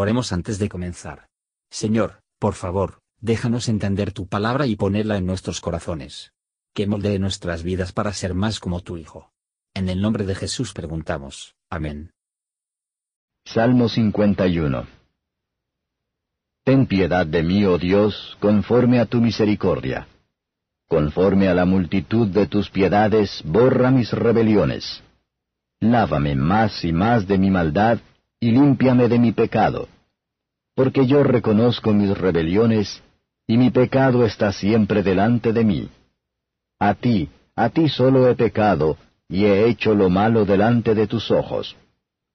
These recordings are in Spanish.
Oremos antes de comenzar. Señor, por favor, déjanos entender tu palabra y ponerla en nuestros corazones. Que moldee nuestras vidas para ser más como tu Hijo. En el nombre de Jesús preguntamos. Amén. Salmo 51 Ten piedad de mí, oh Dios, conforme a tu misericordia. Conforme a la multitud de tus piedades, borra mis rebeliones. Lávame más y más de mi maldad, y límpiame de mi pecado. Porque yo reconozco mis rebeliones, y mi pecado está siempre delante de mí. A ti, a ti solo he pecado, y he hecho lo malo delante de tus ojos,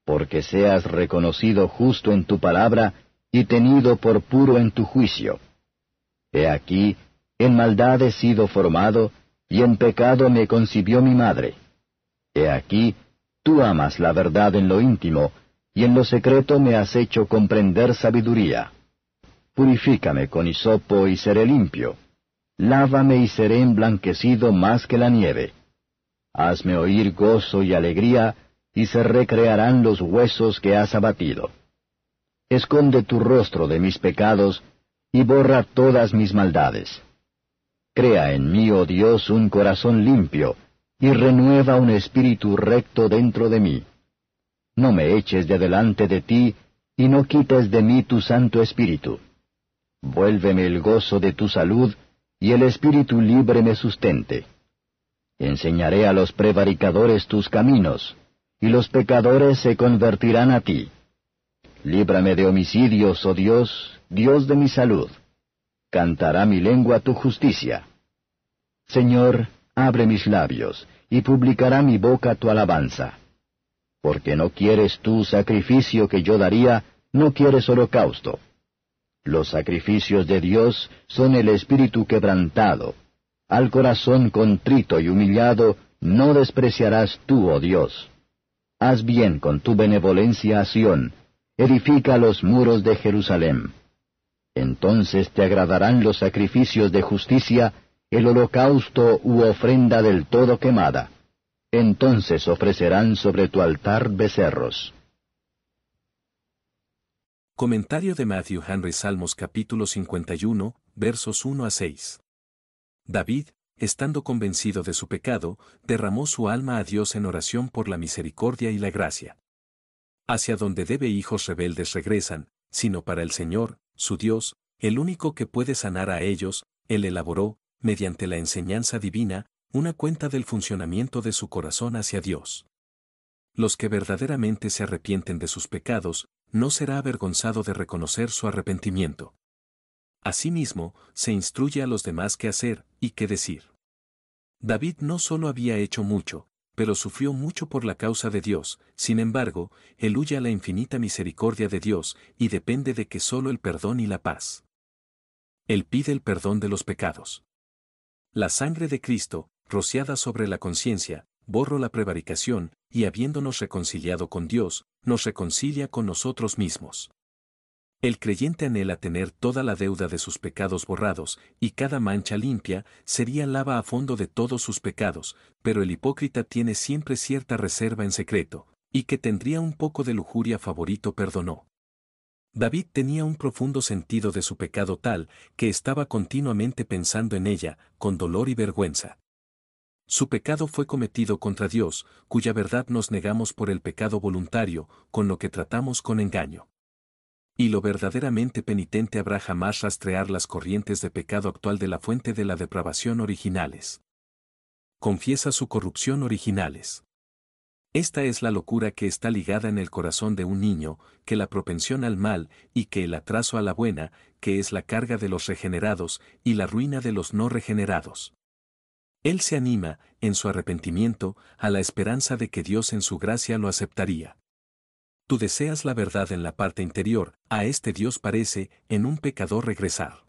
porque seas reconocido justo en tu palabra, y tenido por puro en tu juicio. He aquí, en maldad he sido formado, y en pecado me concibió mi madre. He aquí, tú amas la verdad en lo íntimo, y en lo secreto me has hecho comprender sabiduría. Purifícame con hisopo y seré limpio. Lávame y seré emblanquecido más que la nieve. Hazme oír gozo y alegría, y se recrearán los huesos que has abatido. Esconde tu rostro de mis pecados, y borra todas mis maldades. Crea en mí, oh Dios, un corazón limpio, y renueva un espíritu recto dentro de mí no me eches de delante de ti, y no quites de mí tu Santo Espíritu. Vuélveme el gozo de tu salud, y el Espíritu libre me sustente. Enseñaré a los prevaricadores tus caminos, y los pecadores se convertirán a ti. Líbrame de homicidios, oh Dios, Dios de mi salud. Cantará mi lengua tu justicia. Señor, abre mis labios, y publicará mi boca tu alabanza porque no quieres tú sacrificio que yo daría, no quieres holocausto. Los sacrificios de Dios son el espíritu quebrantado. Al corazón contrito y humillado no despreciarás tú, oh Dios. Haz bien con tu benevolencia a Sión, edifica los muros de Jerusalén. Entonces te agradarán los sacrificios de justicia, el holocausto u ofrenda del todo quemada entonces ofrecerán sobre tu altar becerros. Comentario de Matthew Henry Salmos capítulo 51, versos 1 a 6. David, estando convencido de su pecado, derramó su alma a Dios en oración por la misericordia y la gracia. Hacia donde debe hijos rebeldes regresan, sino para el Señor, su Dios, el único que puede sanar a ellos, Él elaboró, mediante la enseñanza divina, una cuenta del funcionamiento de su corazón hacia Dios. Los que verdaderamente se arrepienten de sus pecados, no será avergonzado de reconocer su arrepentimiento. Asimismo, se instruye a los demás qué hacer y qué decir. David no solo había hecho mucho, pero sufrió mucho por la causa de Dios, sin embargo, él huye a la infinita misericordia de Dios y depende de que solo el perdón y la paz. Él pide el perdón de los pecados. La sangre de Cristo, rociada sobre la conciencia, borro la prevaricación, y habiéndonos reconciliado con Dios, nos reconcilia con nosotros mismos. El creyente anhela tener toda la deuda de sus pecados borrados, y cada mancha limpia sería lava a fondo de todos sus pecados, pero el hipócrita tiene siempre cierta reserva en secreto, y que tendría un poco de lujuria favorito perdonó. David tenía un profundo sentido de su pecado tal que estaba continuamente pensando en ella, con dolor y vergüenza. Su pecado fue cometido contra Dios, cuya verdad nos negamos por el pecado voluntario, con lo que tratamos con engaño. Y lo verdaderamente penitente habrá jamás rastrear las corrientes de pecado actual de la fuente de la depravación originales. Confiesa su corrupción originales. Esta es la locura que está ligada en el corazón de un niño, que la propensión al mal, y que el atraso a la buena, que es la carga de los regenerados, y la ruina de los no regenerados. Él se anima, en su arrepentimiento, a la esperanza de que Dios en su gracia lo aceptaría. Tú deseas la verdad en la parte interior, a este Dios parece, en un pecador regresar.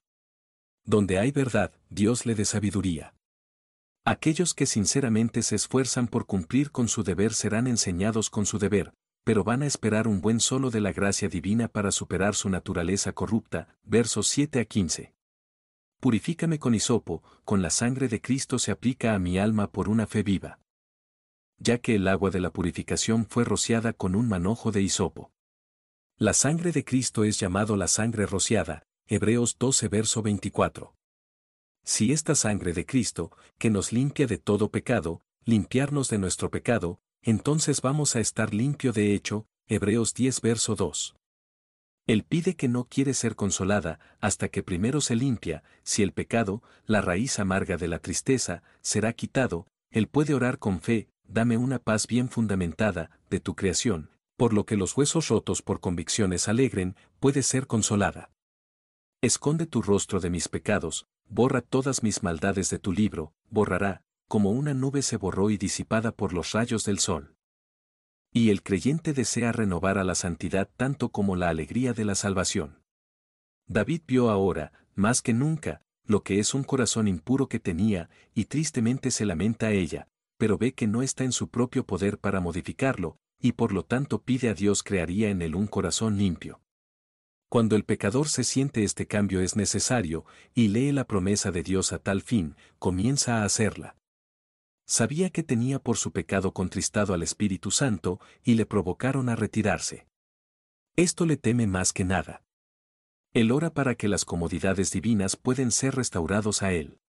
Donde hay verdad, Dios le dé sabiduría. Aquellos que sinceramente se esfuerzan por cumplir con su deber serán enseñados con su deber, pero van a esperar un buen solo de la gracia divina para superar su naturaleza corrupta. Versos 7 a 15. Purifícame con hisopo, con la sangre de Cristo se aplica a mi alma por una fe viva. Ya que el agua de la purificación fue rociada con un manojo de hisopo. La sangre de Cristo es llamado la sangre rociada, Hebreos 12 verso 24. Si esta sangre de Cristo, que nos limpia de todo pecado, limpiarnos de nuestro pecado, entonces vamos a estar limpio de hecho, Hebreos 10 verso 2. Él pide que no quiere ser consolada hasta que primero se limpia, si el pecado, la raíz amarga de la tristeza, será quitado, él puede orar con fe, dame una paz bien fundamentada, de tu creación, por lo que los huesos rotos por convicciones alegren, puede ser consolada. Esconde tu rostro de mis pecados, borra todas mis maldades de tu libro, borrará, como una nube se borró y disipada por los rayos del sol. Y el creyente desea renovar a la santidad tanto como la alegría de la salvación. David vio ahora, más que nunca, lo que es un corazón impuro que tenía, y tristemente se lamenta a ella, pero ve que no está en su propio poder para modificarlo, y por lo tanto pide a Dios crearía en él un corazón limpio. Cuando el pecador se siente este cambio es necesario, y lee la promesa de Dios a tal fin, comienza a hacerla. Sabía que tenía por su pecado contristado al Espíritu Santo, y le provocaron a retirarse. Esto le teme más que nada. Él ora para que las comodidades divinas pueden ser restaurados a él.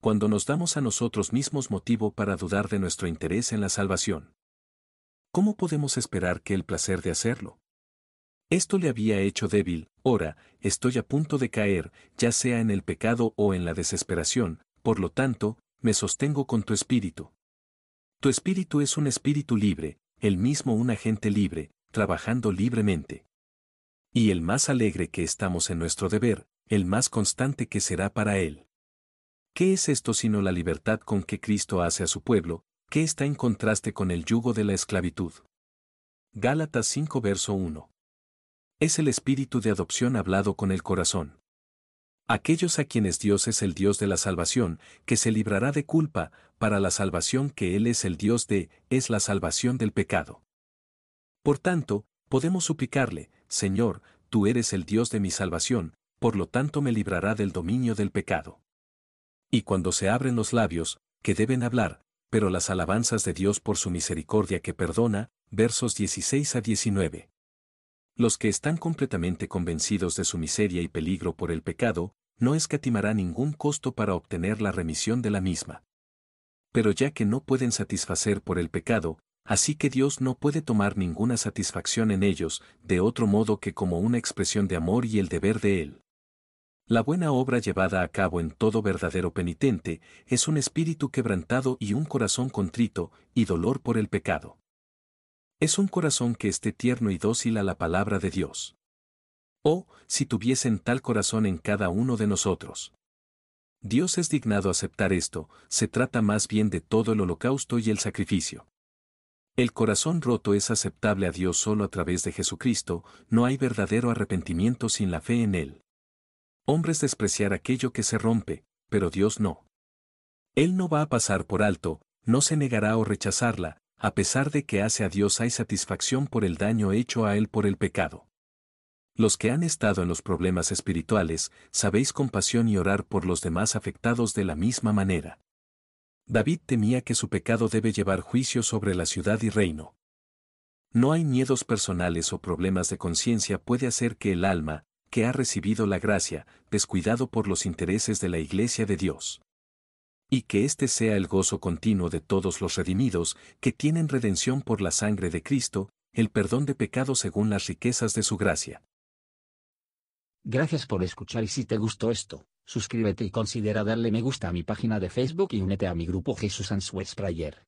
Cuando nos damos a nosotros mismos motivo para dudar de nuestro interés en la salvación. ¿Cómo podemos esperar que el placer de hacerlo? Esto le había hecho débil, ora, estoy a punto de caer, ya sea en el pecado o en la desesperación, por lo tanto, me sostengo con tu espíritu. Tu espíritu es un espíritu libre, el mismo un agente libre, trabajando libremente. Y el más alegre que estamos en nuestro deber, el más constante que será para él. ¿Qué es esto sino la libertad con que Cristo hace a su pueblo, que está en contraste con el yugo de la esclavitud? Gálatas 5 verso 1. Es el espíritu de adopción hablado con el corazón. Aquellos a quienes Dios es el Dios de la salvación, que se librará de culpa, para la salvación que Él es el Dios de, es la salvación del pecado. Por tanto, podemos suplicarle, Señor, tú eres el Dios de mi salvación, por lo tanto me librará del dominio del pecado. Y cuando se abren los labios, que deben hablar, pero las alabanzas de Dios por su misericordia que perdona, versos 16 a 19. Los que están completamente convencidos de su miseria y peligro por el pecado, no escatimará ningún costo para obtener la remisión de la misma. Pero ya que no pueden satisfacer por el pecado, así que Dios no puede tomar ninguna satisfacción en ellos, de otro modo que como una expresión de amor y el deber de Él. La buena obra llevada a cabo en todo verdadero penitente es un espíritu quebrantado y un corazón contrito, y dolor por el pecado. Es un corazón que esté tierno y dócil a la palabra de Dios. Oh, si tuviesen tal corazón en cada uno de nosotros. Dios es dignado aceptar esto, se trata más bien de todo el holocausto y el sacrificio. El corazón roto es aceptable a Dios solo a través de Jesucristo, no hay verdadero arrepentimiento sin la fe en Él. Hombres despreciar aquello que se rompe, pero Dios no. Él no va a pasar por alto, no se negará o rechazarla, a pesar de que hace a Dios hay satisfacción por el daño hecho a Él por el pecado. Los que han estado en los problemas espirituales, sabéis compasión y orar por los demás afectados de la misma manera. David temía que su pecado debe llevar juicio sobre la ciudad y reino. No hay miedos personales o problemas de conciencia puede hacer que el alma, que ha recibido la gracia, descuidado por los intereses de la Iglesia de Dios. Y que este sea el gozo continuo de todos los redimidos, que tienen redención por la sangre de Cristo, el perdón de pecados según las riquezas de su gracia. Gracias por escuchar y si te gustó esto, suscríbete y considera darle me gusta a mi página de Facebook y únete a mi grupo Jesús Answers Prayer.